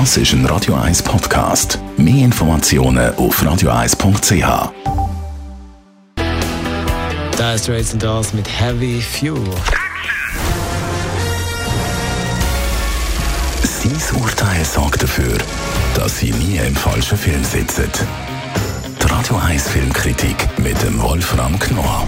Das ist ein Radio 1 Podcast. Mehr Informationen auf radio1.ch. Da ist Racing Dolls mit Heavy Fuel. Sein Urteil sorgt dafür, dass Sie nie im falschen Film sitzen. Die Radio 1 Filmkritik mit dem Wolfram Knorr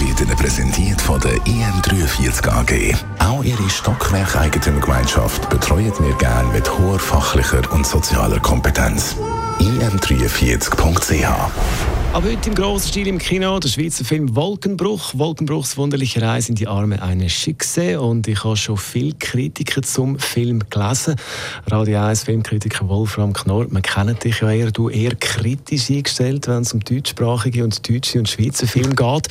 wird Ihnen präsentiert von der IM43 AG. Auch Ihre Stockwerk-Eigentümergemeinschaft betreuen wir gerne mit hoher fachlicher und sozialer Kompetenz. im43.ch Ab heute im grossen Stil im Kino der Schweizer Film Wolkenbruch. Wolkenbruchs wunderliche Reise in die Arme eines Schicksals. Und ich habe schon viele Kritiker zum Film gelesen. Radio 1 Filmkritiker Wolfram Knorr, man kennt dich ja eher, du eher kritisch eingestellt, wenn es um deutschsprachige und deutsche und Schweizer Film geht.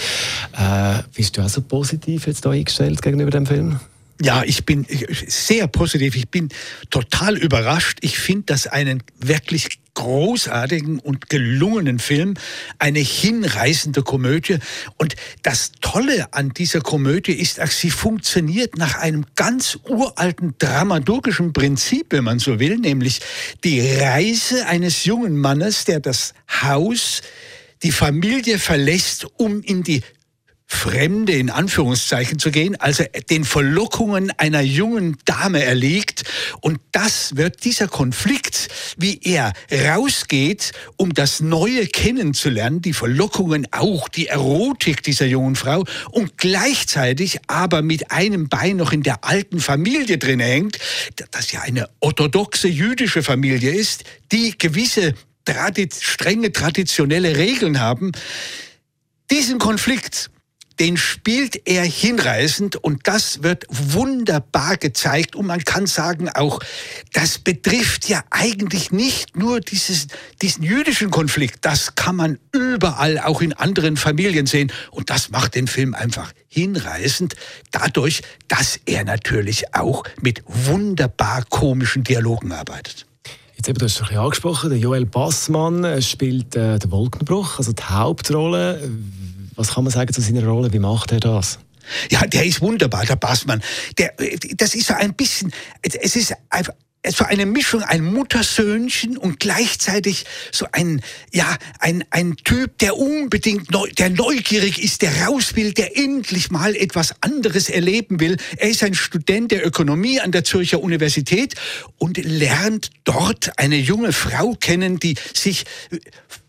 Äh, bist du auch so positiv jetzt da eingestellt gegenüber dem Film? Ja, ich bin sehr positiv. Ich bin total überrascht. Ich finde das einen wirklich großartigen und gelungenen Film, eine hinreißende Komödie. Und das Tolle an dieser Komödie ist, sie funktioniert nach einem ganz uralten dramaturgischen Prinzip, wenn man so will, nämlich die Reise eines jungen Mannes, der das Haus die Familie verlässt, um in die Fremde in Anführungszeichen zu gehen, also den Verlockungen einer jungen Dame erliegt. Und das wird dieser Konflikt, wie er rausgeht, um das Neue kennenzulernen, die Verlockungen auch, die Erotik dieser jungen Frau und gleichzeitig aber mit einem Bein noch in der alten Familie drin hängt, das ja eine orthodoxe jüdische Familie ist, die gewisse strenge traditionelle Regeln haben. Diesen Konflikt den spielt er hinreißend und das wird wunderbar gezeigt. Und man kann sagen auch, das betrifft ja eigentlich nicht nur dieses, diesen jüdischen Konflikt. Das kann man überall auch in anderen Familien sehen. Und das macht den Film einfach hinreißend, dadurch, dass er natürlich auch mit wunderbar komischen Dialogen arbeitet. Jetzt eben, du hast es ein bisschen angesprochen, der Joel Bassmann spielt äh, den Wolkenbruch, also die Hauptrolle. Was kann man sagen zu seiner Rolle? Wie macht er das? Ja, der ist wunderbar, der Bassmann. Der, das ist so ein bisschen, es ist einfach, so eine Mischung, ein Muttersöhnchen und gleichzeitig so ein, ja, ein, ein Typ, der unbedingt, neu, der neugierig ist, der raus will, der endlich mal etwas anderes erleben will. Er ist ein Student der Ökonomie an der Zürcher Universität und lernt dort eine junge Frau kennen, die sich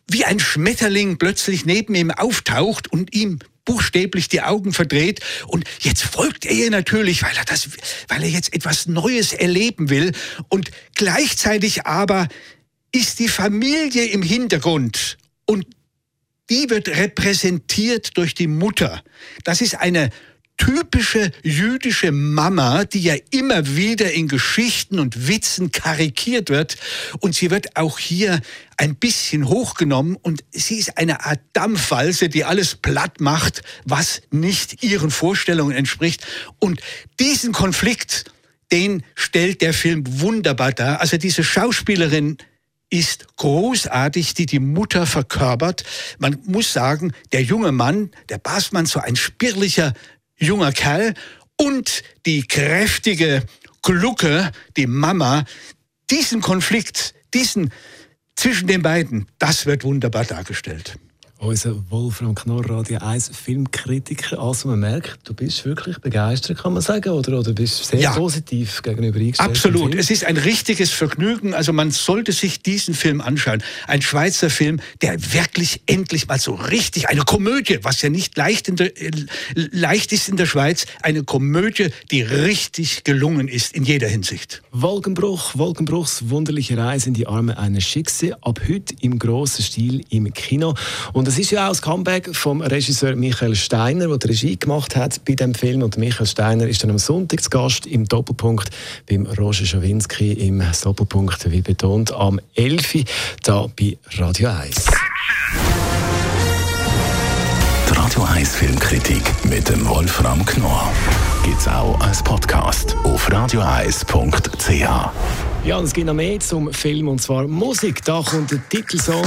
wie ein Schmetterling plötzlich neben ihm auftaucht und ihm buchstäblich die Augen verdreht. Und jetzt folgt er ihr natürlich, weil er das, weil er jetzt etwas Neues erleben will. Und gleichzeitig aber ist die Familie im Hintergrund. Und die wird repräsentiert durch die Mutter. Das ist eine typische jüdische Mama, die ja immer wieder in Geschichten und Witzen karikiert wird. Und sie wird auch hier ein bisschen hochgenommen und sie ist eine Art Dampfwalze, die alles platt macht, was nicht ihren Vorstellungen entspricht. Und diesen Konflikt, den stellt der Film wunderbar dar. Also diese Schauspielerin ist großartig, die die Mutter verkörpert. Man muss sagen, der junge Mann, der Basmann, so ein spirlicher junger Kerl und die kräftige Glucke, die Mama, diesen Konflikt, diesen zwischen den beiden, das wird wunderbar dargestellt unser Wolfram Knorr, Radio 1 Filmkritiker. Also man merkt, du bist wirklich begeistert, kann man sagen, oder, oder bist sehr ja, positiv gegenüber eingestellt. Absolut, es ist ein richtiges Vergnügen. Also man sollte sich diesen Film anschauen. Ein Schweizer Film, der wirklich endlich mal so richtig, eine Komödie, was ja nicht leicht, der, äh, leicht ist in der Schweiz, eine Komödie, die richtig gelungen ist in jeder Hinsicht. Wolkenbruch, Wolkenbruchs wunderliche Reise in die Arme eines Schicksals, ab heute im grossen Stil im Kino. Und und es ist ja auch das Comeback vom Regisseur Michael Steiner, der die Regie gemacht hat bei dem Film. Und Michael Steiner ist dann am Sonntag zu Gast im Doppelpunkt beim Roger Schawinski im Doppelpunkt, wie betont, am 11. da bei Radio 1. Die Radio 1 Filmkritik mit dem Wolfram Knorr gibt es auch als Podcast auf radioeis.ch. Ja, und es gibt noch mehr zum Film und zwar Musik. Da kommt der Titelsong.